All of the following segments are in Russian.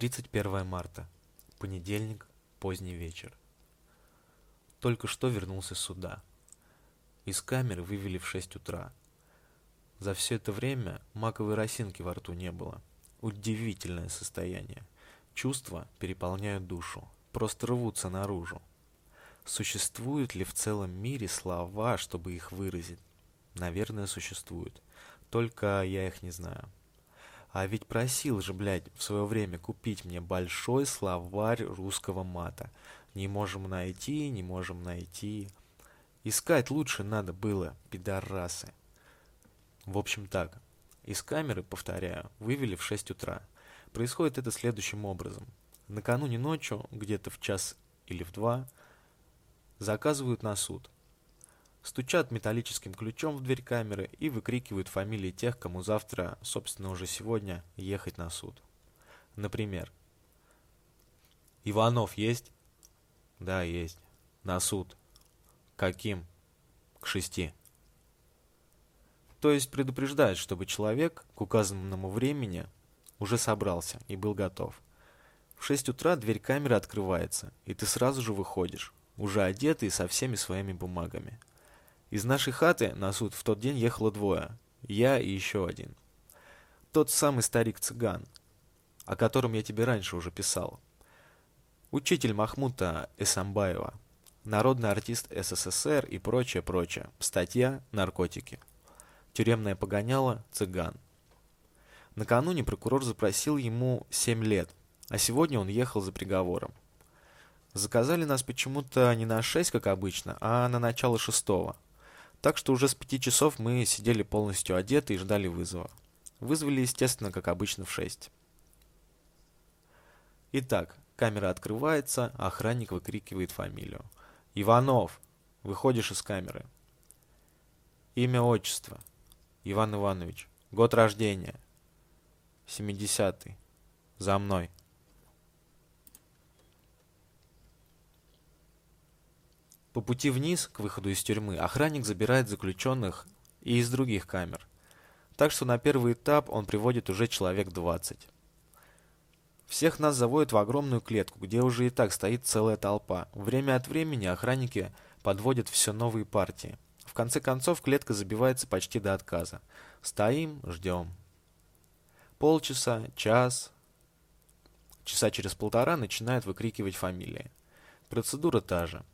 31 марта. Понедельник, поздний вечер. Только что вернулся с суда. Из камеры вывели в 6 утра. За все это время маковой росинки во рту не было. Удивительное состояние. Чувства переполняют душу, просто рвутся наружу. Существуют ли в целом мире слова, чтобы их выразить? Наверное, существуют. Только я их не знаю. А ведь просил же, блядь, в свое время купить мне большой словарь русского мата. Не можем найти, не можем найти. Искать лучше надо было, пидорасы. В общем так, из камеры, повторяю, вывели в 6 утра. Происходит это следующим образом. Накануне ночью, где-то в час или в два, заказывают на суд – стучат металлическим ключом в дверь камеры и выкрикивают фамилии тех, кому завтра, собственно уже сегодня, ехать на суд. Например, «Иванов есть?» «Да, есть. На суд». «Каким?» «К шести». То есть предупреждают, чтобы человек к указанному времени уже собрался и был готов. В 6 утра дверь камеры открывается, и ты сразу же выходишь, уже одетый со всеми своими бумагами. Из нашей хаты на суд в тот день ехало двое. Я и еще один. Тот самый старик-цыган, о котором я тебе раньше уже писал. Учитель Махмута Эсамбаева. Народный артист СССР и прочее, прочее. Статья «Наркотики». Тюремное погоняло «Цыган». Накануне прокурор запросил ему 7 лет, а сегодня он ехал за приговором. Заказали нас почему-то не на 6, как обычно, а на начало шестого. Так что уже с пяти часов мы сидели полностью одеты и ждали вызова. Вызвали, естественно, как обычно, в шесть. Итак, камера открывается, а охранник выкрикивает фамилию. «Иванов! Выходишь из камеры!» Имя, отчество. Иван Иванович. Год рождения. 70-й. За мной. По пути вниз, к выходу из тюрьмы, охранник забирает заключенных и из других камер. Так что на первый этап он приводит уже человек 20. Всех нас заводят в огромную клетку, где уже и так стоит целая толпа. Время от времени охранники подводят все новые партии. В конце концов клетка забивается почти до отказа. Стоим, ждем. Полчаса, час. Часа через полтора начинают выкрикивать фамилии. Процедура та же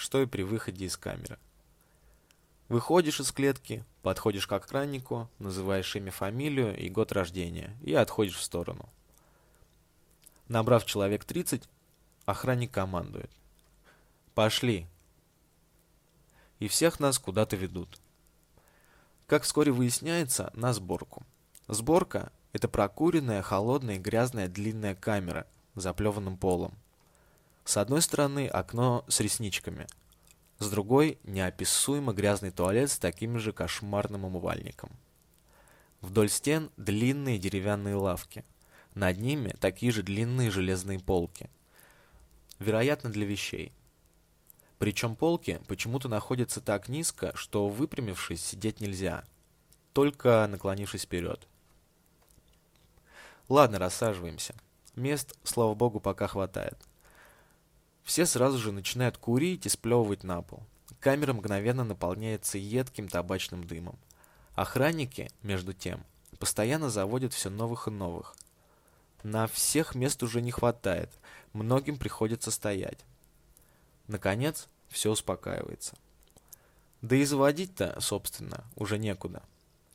что и при выходе из камеры. Выходишь из клетки, подходишь к охраннику, называешь имя, фамилию и год рождения и отходишь в сторону. Набрав человек 30, охранник командует. «Пошли!» И всех нас куда-то ведут. Как вскоре выясняется, на сборку. Сборка – это прокуренная, холодная, грязная, длинная камера с заплеванным полом. С одной стороны окно с ресничками, с другой неописуемо грязный туалет с таким же кошмарным умывальником. Вдоль стен длинные деревянные лавки. Над ними такие же длинные железные полки. Вероятно, для вещей. Причем полки почему-то находятся так низко, что выпрямившись сидеть нельзя, только наклонившись вперед. Ладно, рассаживаемся. Мест, слава богу, пока хватает. Все сразу же начинают курить и сплевывать на пол. Камера мгновенно наполняется едким табачным дымом. Охранники, между тем, постоянно заводят все новых и новых. На всех мест уже не хватает, многим приходится стоять. Наконец, все успокаивается. Да и заводить-то, собственно, уже некуда.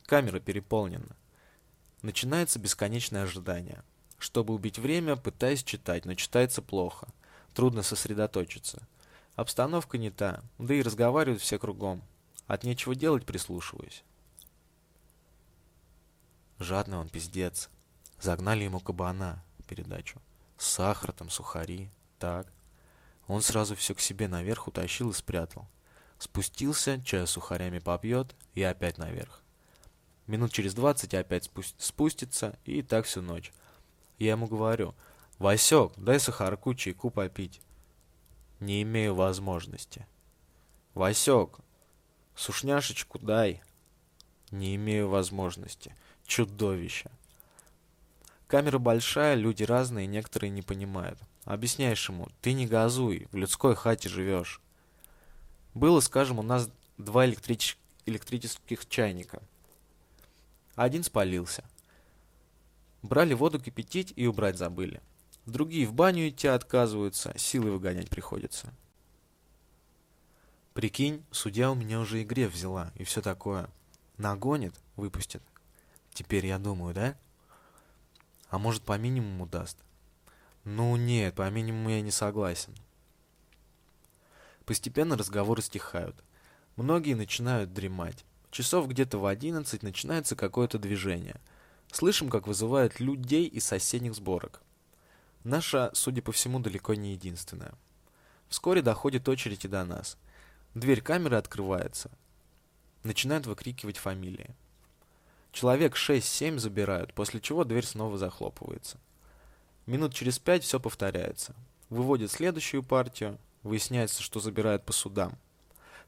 Камера переполнена. Начинается бесконечное ожидание. Чтобы убить время, пытаюсь читать, но читается плохо – Трудно сосредоточиться. Обстановка не та, да и разговаривают все кругом. От нечего делать прислушиваюсь. Жадный он пиздец. Загнали ему кабана, передачу. Сахар там, сухари, так. Он сразу все к себе наверх утащил и спрятал. Спустился, чай с сухарями попьет и опять наверх. Минут через двадцать опять спустится и так всю ночь. Я ему говорю – «Васек, дай сахарку чайку попить». «Не имею возможности». «Васек, сушняшечку дай». «Не имею возможности. Чудовище». Камера большая, люди разные, некоторые не понимают. Объясняешь ему, ты не газуй, в людской хате живешь. Было, скажем, у нас два электрич... электрических чайника. Один спалился. Брали воду кипятить и убрать забыли. Другие в баню идти отказываются, силы выгонять приходится. Прикинь, судья у меня уже игре взяла и все такое. Нагонит, выпустит. Теперь я думаю, да? А может по минимуму даст? Ну нет, по минимуму я не согласен. Постепенно разговоры стихают. Многие начинают дремать. Часов где-то в одиннадцать начинается какое-то движение. Слышим, как вызывают людей из соседних сборок. Наша, судя по всему, далеко не единственная. Вскоре доходит очередь и до нас. Дверь камеры открывается. Начинают выкрикивать фамилии. Человек 6-7 забирают, после чего дверь снова захлопывается. Минут через пять все повторяется. Выводят следующую партию, выясняется, что забирают по судам.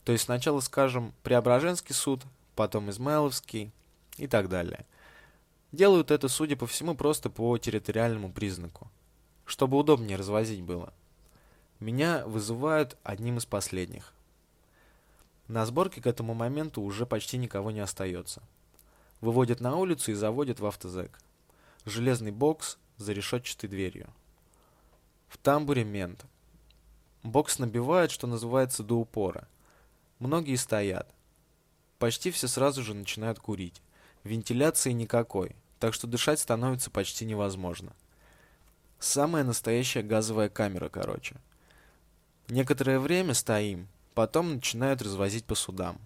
То есть сначала, скажем, Преображенский суд, потом Измайловский и так далее. Делают это, судя по всему, просто по территориальному признаку, чтобы удобнее развозить было. Меня вызывают одним из последних. На сборке к этому моменту уже почти никого не остается. Выводят на улицу и заводят в автозэк. Железный бокс за решетчатой дверью. В тамбуре мент. Бокс набивает, что называется, до упора. Многие стоят. Почти все сразу же начинают курить. Вентиляции никакой, так что дышать становится почти невозможно. Самая настоящая газовая камера, короче. Некоторое время стоим, потом начинают развозить по судам.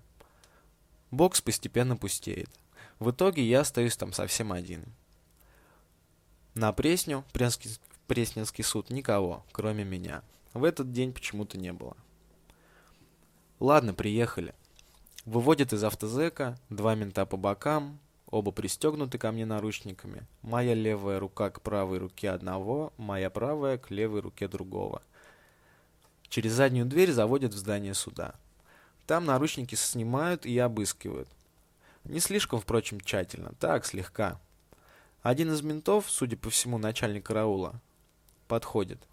Бокс постепенно пустеет. В итоге я остаюсь там совсем один. На Пресню, Пресненский, Пресненский суд, никого, кроме меня. В этот день почему-то не было. Ладно, приехали. Выводят из автозека, два мента по бокам, оба пристегнуты ко мне наручниками. Моя левая рука к правой руке одного, моя правая к левой руке другого. Через заднюю дверь заводят в здание суда. Там наручники снимают и обыскивают. Не слишком, впрочем, тщательно, так, слегка. Один из ментов, судя по всему, начальник караула, подходит.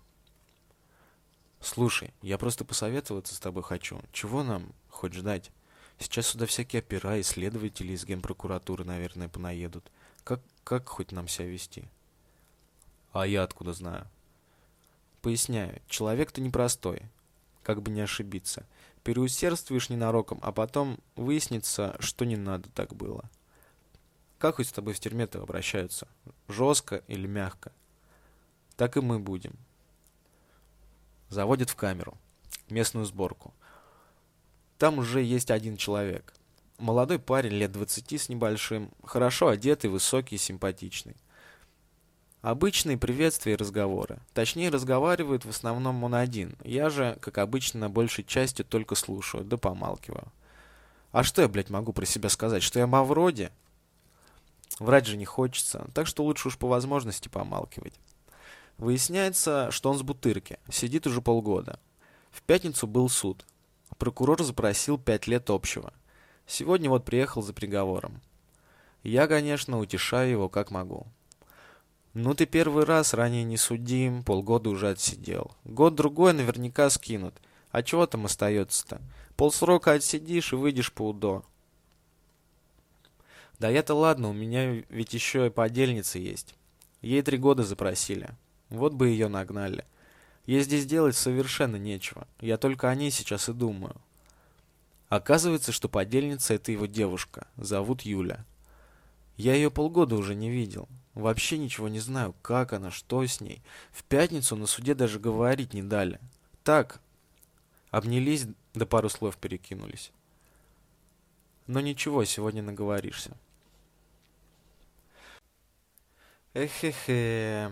«Слушай, я просто посоветоваться с тобой хочу. Чего нам хоть ждать? Сейчас сюда всякие опера и следователи из генпрокуратуры, наверное, понаедут. Как, как хоть нам себя вести?» «А я откуда знаю?» «Поясняю, человек-то непростой, как бы не ошибиться. Переусердствуешь ненароком, а потом выяснится, что не надо так было». Как хоть с тобой в тюрьме-то обращаются? Жестко или мягко? Так и мы будем. Заводят в камеру. Местную сборку. Там уже есть один человек. Молодой парень, лет 20 с небольшим, хорошо одетый, высокий симпатичный. Обычные приветствия и разговоры. Точнее, разговаривает в основном он один. Я же, как обычно, на большей части только слушаю, да помалкиваю. А что я, блядь, могу про себя сказать? Что я Мавроди? Врать же не хочется, так что лучше уж по возможности помалкивать. Выясняется, что он с Бутырки, сидит уже полгода. В пятницу был суд. Прокурор запросил пять лет общего. Сегодня вот приехал за приговором. Я, конечно, утешаю его как могу. Ну ты первый раз ранее не судим, полгода уже отсидел. Год-другой наверняка скинут. А чего там остается-то? Полсрока отсидишь и выйдешь по УДО. Да я-то ладно, у меня ведь еще и подельница есть. Ей три года запросили. Вот бы ее нагнали. Ей здесь делать совершенно нечего. Я только о ней сейчас и думаю. Оказывается, что подельница это его девушка. Зовут Юля. Я ее полгода уже не видел. Вообще ничего не знаю, как она, что с ней. В пятницу на суде даже говорить не дали. Так, обнялись, да пару слов перекинулись. Но ничего, сегодня наговоришься. Эхе-хе,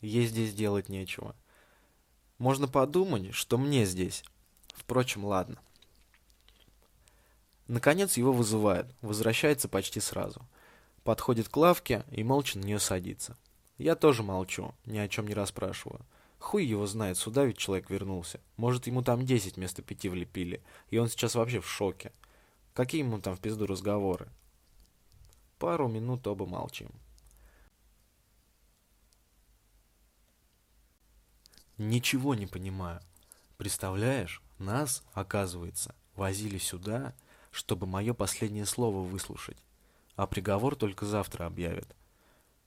ей здесь делать нечего. Можно подумать, что мне здесь. Впрочем, ладно. Наконец его вызывают, возвращается почти сразу. Подходит к лавке и молча на нее садится. Я тоже молчу, ни о чем не расспрашиваю. Хуй его знает, сюда ведь человек вернулся. Может, ему там 10 вместо пяти влепили, и он сейчас вообще в шоке. Какие ему там в пизду разговоры? Пару минут оба молчим. Ничего не понимаю. Представляешь, нас, оказывается, возили сюда, чтобы мое последнее слово выслушать. А приговор только завтра объявят.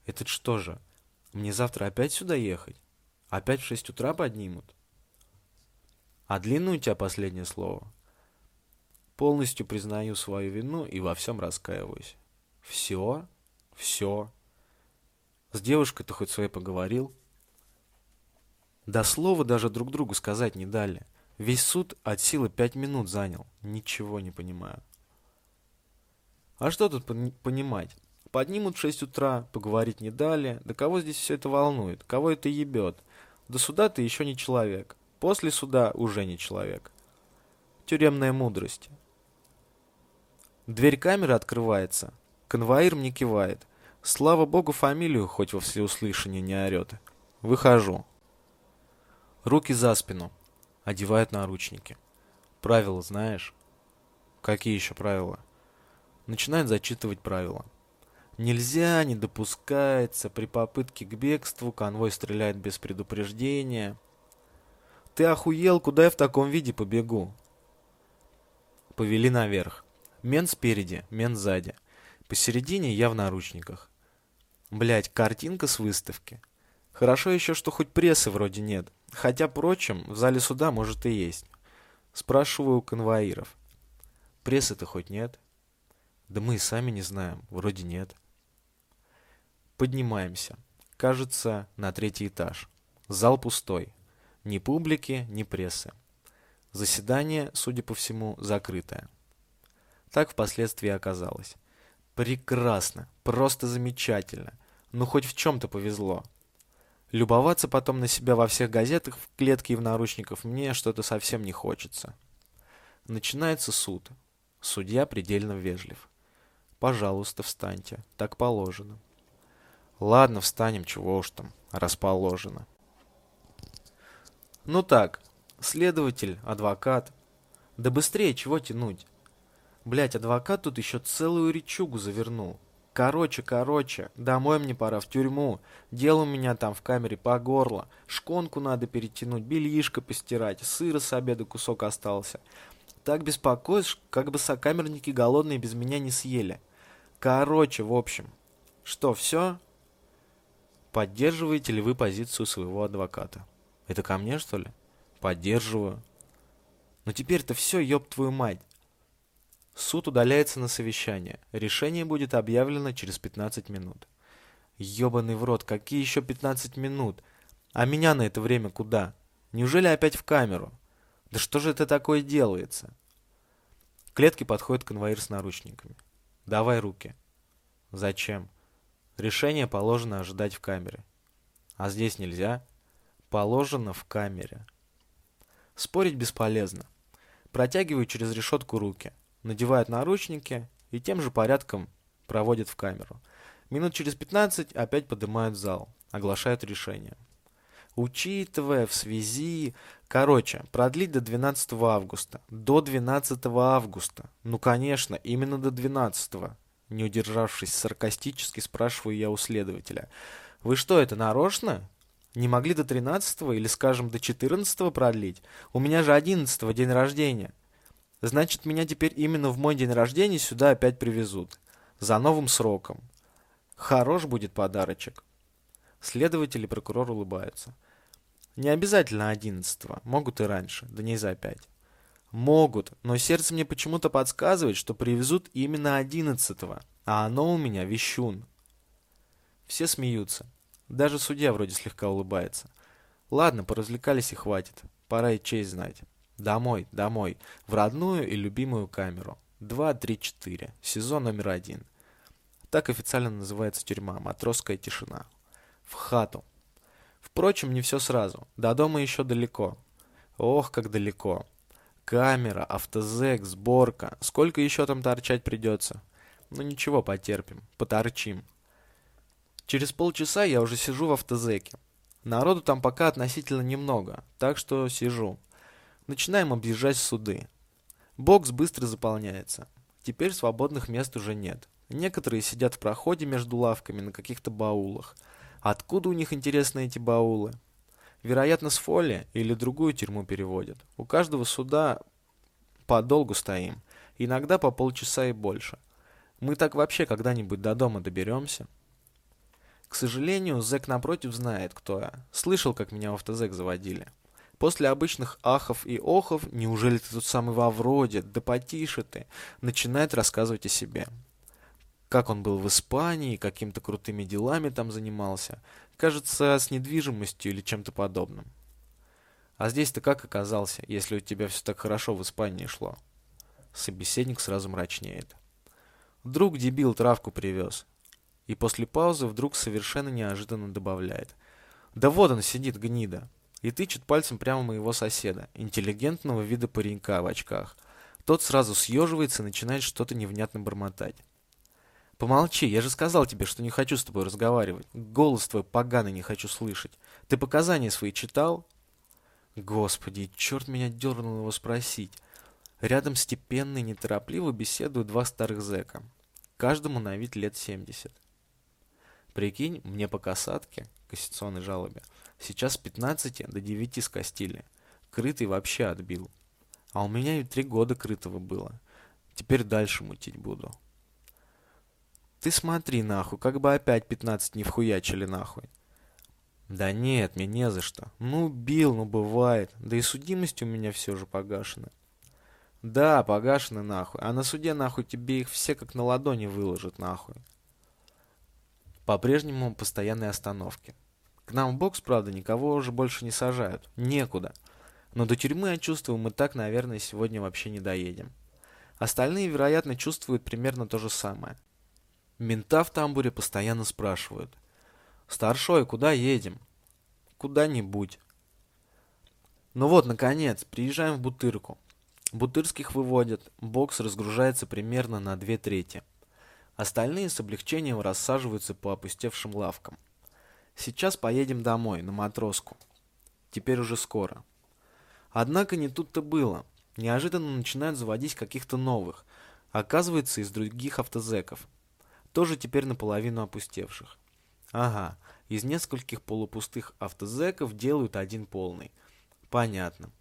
Это что же, мне завтра опять сюда ехать? Опять в шесть утра поднимут? А длинное у тебя последнее слово? Полностью признаю свою вину и во всем раскаиваюсь. Все? Все? С девушкой-то хоть своей поговорил? До слова даже друг другу сказать не дали. Весь суд от силы пять минут занял. Ничего не понимаю. А что тут понимать? Поднимут в шесть утра, поговорить не дали. Да кого здесь все это волнует? Кого это ебет? До суда ты еще не человек. После суда уже не человек. Тюремная мудрость. Дверь камеры открывается. Конвоир мне кивает. Слава богу, фамилию хоть во всеуслышание не орет. Выхожу. Руки за спину. Одевают наручники. Правила знаешь? Какие еще правила? Начинает зачитывать правила. Нельзя, не допускается, при попытке к бегству конвой стреляет без предупреждения. Ты охуел, куда я в таком виде побегу? Повели наверх. Мен спереди, мен сзади. Посередине я в наручниках. Блять, картинка с выставки. Хорошо еще, что хоть прессы вроде нет. Хотя, впрочем, в зале суда может и есть. Спрашиваю у конвоиров. Прессы-то хоть нет? Да мы и сами не знаем. Вроде нет. Поднимаемся. Кажется, на третий этаж. Зал пустой. Ни публики, ни прессы. Заседание, судя по всему, закрытое. Так впоследствии оказалось. Прекрасно, просто замечательно. Ну хоть в чем-то повезло. Любоваться потом на себя во всех газетах, в клетке и в наручниках мне что-то совсем не хочется. Начинается суд. Судья предельно вежлив. Пожалуйста, встаньте. Так положено. Ладно, встанем, чего уж там, расположено. Ну так, следователь, адвокат. Да быстрее, чего тянуть? Блять, адвокат тут еще целую речугу завернул. Короче, короче, домой мне пора, в тюрьму. Дело у меня там в камере по горло. Шконку надо перетянуть, бельишко постирать, сыра с обеда кусок остался. Так беспокоишь, как бы сокамерники голодные без меня не съели. Короче, в общем. Что, все? Поддерживаете ли вы позицию своего адвоката? Это ко мне, что ли? Поддерживаю. Но теперь-то все, ёб твою мать. Суд удаляется на совещание. Решение будет объявлено через 15 минут. Ёбаный в рот, какие еще 15 минут? А меня на это время куда? Неужели опять в камеру? Да что же это такое делается? К клетке подходит конвоир с наручниками. Давай руки. Зачем? Решение положено ожидать в камере. А здесь нельзя? Положено в камере. Спорить бесполезно. Протягиваю через решетку руки надевают наручники и тем же порядком проводят в камеру. Минут через 15 опять поднимают зал, оглашают решение. Учитывая в связи... Короче, продлить до 12 августа. До 12 августа. Ну, конечно, именно до 12. Не удержавшись саркастически, спрашиваю я у следователя. Вы что, это нарочно? Не могли до 13 или, скажем, до 14 продлить? У меня же 11 день рождения. Значит, меня теперь именно в мой день рождения сюда опять привезут. За новым сроком. Хорош будет подарочек. Следователь и прокурор улыбаются. Не обязательно одиннадцатого, могут и раньше, дней за пять. Могут, но сердце мне почему-то подсказывает, что привезут именно одиннадцатого, а оно у меня вещун. Все смеются. Даже судья вроде слегка улыбается. Ладно, поразвлекались и хватит. Пора и честь знать. Домой, домой, в родную и любимую камеру. 2, 3, 4. Сезон номер один. Так официально называется тюрьма. Матросская тишина. В хату. Впрочем, не все сразу. До дома еще далеко. Ох, как далеко. Камера, автозек, сборка. Сколько еще там торчать придется? Ну ничего, потерпим. Поторчим. Через полчаса я уже сижу в автозеке. Народу там пока относительно немного, так что сижу. Начинаем объезжать суды. Бокс быстро заполняется. Теперь свободных мест уже нет. Некоторые сидят в проходе между лавками на каких-то баулах. Откуда у них, интересны эти баулы? Вероятно, с Фолли или другую тюрьму переводят. У каждого суда подолгу стоим. Иногда по полчаса и больше. Мы так вообще когда-нибудь до дома доберемся? К сожалению, зэк напротив знает, кто я. Слышал, как меня в автозэк заводили. После обычных ахов и охов, неужели ты тот самый Вавроде, да потише ты, начинает рассказывать о себе. Как он был в Испании, какими-то крутыми делами там занимался. Кажется, с недвижимостью или чем-то подобным. А здесь ты как оказался, если у тебя все так хорошо в Испании шло? Собеседник сразу мрачнеет. Друг дебил травку привез. И после паузы вдруг совершенно неожиданно добавляет. Да вот он сидит, гнида и тычет пальцем прямо моего соседа, интеллигентного вида паренька в очках. Тот сразу съеживается и начинает что-то невнятно бормотать. «Помолчи, я же сказал тебе, что не хочу с тобой разговаривать. Голос твой поганый не хочу слышать. Ты показания свои читал?» Господи, черт меня дернул его спросить. Рядом степенно и неторопливо беседуют два старых зэка. Каждому на вид лет семьдесят. Прикинь, мне по касатке, кассационной жалобе, Сейчас с 15 до 9 скостили. Крытый вообще отбил. А у меня и три года крытого было. Теперь дальше мутить буду. Ты смотри нахуй, как бы опять 15 не вхуячили нахуй. Да нет, мне не за что. Ну, бил, ну бывает. Да и судимость у меня все же погашена. Да, погашены нахуй. А на суде нахуй тебе их все как на ладони выложат нахуй. По-прежнему постоянные остановки. К нам в бокс, правда, никого уже больше не сажают. Некуда. Но до тюрьмы, я чувствую, мы так, наверное, сегодня вообще не доедем. Остальные, вероятно, чувствуют примерно то же самое. Мента в тамбуре постоянно спрашивают. «Старшой, куда едем?» «Куда-нибудь». Ну вот, наконец, приезжаем в Бутырку. Бутырских выводят, бокс разгружается примерно на две трети. Остальные с облегчением рассаживаются по опустевшим лавкам. Сейчас поедем домой, на матроску. Теперь уже скоро. Однако не тут-то было. Неожиданно начинают заводить каких-то новых. Оказывается, из других автозеков. Тоже теперь наполовину опустевших. Ага, из нескольких полупустых автозеков делают один полный. Понятно.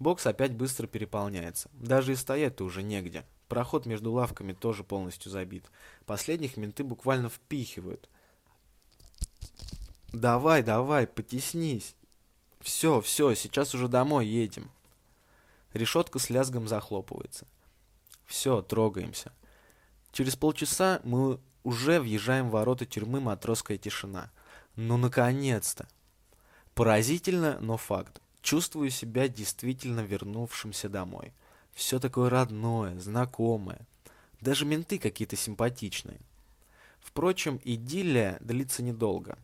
Бокс опять быстро переполняется. Даже и стоять-то уже негде. Проход между лавками тоже полностью забит. Последних менты буквально впихивают – Давай, давай, потеснись. Все, все, сейчас уже домой едем. Решетка с лязгом захлопывается. Все, трогаемся. Через полчаса мы уже въезжаем в ворота тюрьмы «Матросская тишина». Ну, наконец-то! Поразительно, но факт. Чувствую себя действительно вернувшимся домой. Все такое родное, знакомое. Даже менты какие-то симпатичные. Впрочем, идиллия длится недолго.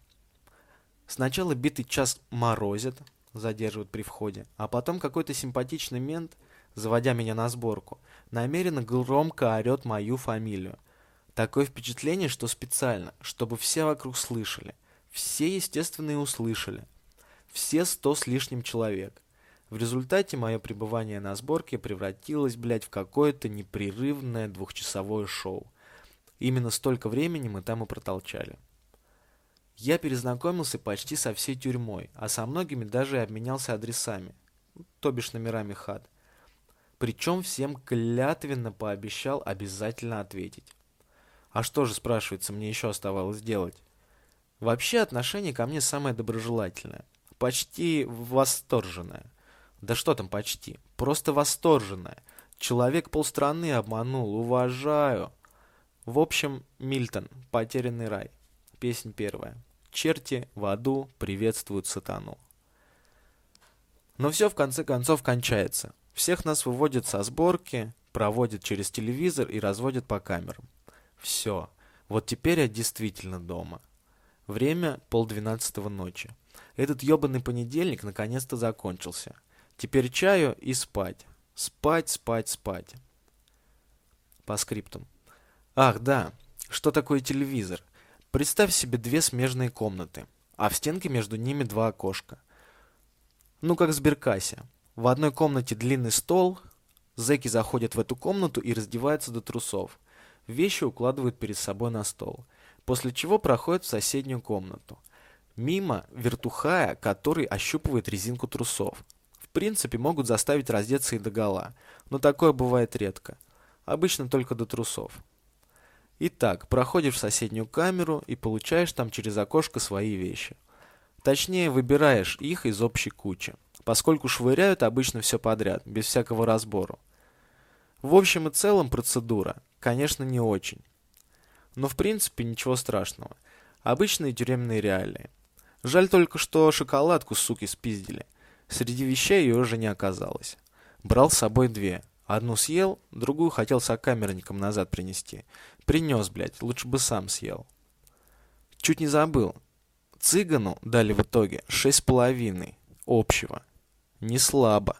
Сначала битый час морозит, задерживают при входе, а потом какой-то симпатичный мент, заводя меня на сборку, намеренно громко орет мою фамилию. Такое впечатление, что специально, чтобы все вокруг слышали. Все, естественно, и услышали. Все сто с лишним человек. В результате мое пребывание на сборке превратилось, блядь, в какое-то непрерывное двухчасовое шоу. Именно столько времени мы там и протолчали. Я перезнакомился почти со всей тюрьмой, а со многими даже обменялся адресами, то бишь номерами хат. Причем всем клятвенно пообещал обязательно ответить. А что же, спрашивается, мне еще оставалось делать? Вообще отношение ко мне самое доброжелательное. Почти восторженное. Да что там почти? Просто восторженное. Человек полстраны обманул. Уважаю. В общем, Мильтон. Потерянный рай. Песнь первая. Черти в аду приветствуют сатану. Но все в конце концов кончается. Всех нас выводят со сборки, проводят через телевизор и разводят по камерам. Все. Вот теперь я действительно дома. Время полдвенадцатого ночи. Этот ебаный понедельник наконец-то закончился. Теперь чаю и спать. Спать, спать, спать. По скриптум. Ах, да. Что такое телевизор? Представь себе две смежные комнаты, а в стенке между ними два окошка. Ну, как в сберкассе. В одной комнате длинный стол, зэки заходят в эту комнату и раздеваются до трусов. Вещи укладывают перед собой на стол, после чего проходят в соседнюю комнату. Мимо вертухая, который ощупывает резинку трусов. В принципе, могут заставить раздеться и догола, но такое бывает редко. Обычно только до трусов. Итак, проходишь в соседнюю камеру и получаешь там через окошко свои вещи. Точнее, выбираешь их из общей кучи, поскольку швыряют обычно все подряд, без всякого разбору. В общем и целом процедура, конечно, не очень. Но в принципе ничего страшного. Обычные тюремные реалии. Жаль только, что шоколадку, суки, спиздили. Среди вещей ее уже не оказалось. Брал с собой две. Одну съел, другую хотел сокамерникам назад принести. Принес, блядь, лучше бы сам съел. Чуть не забыл. Цыгану дали в итоге шесть с половиной общего. Не слабо.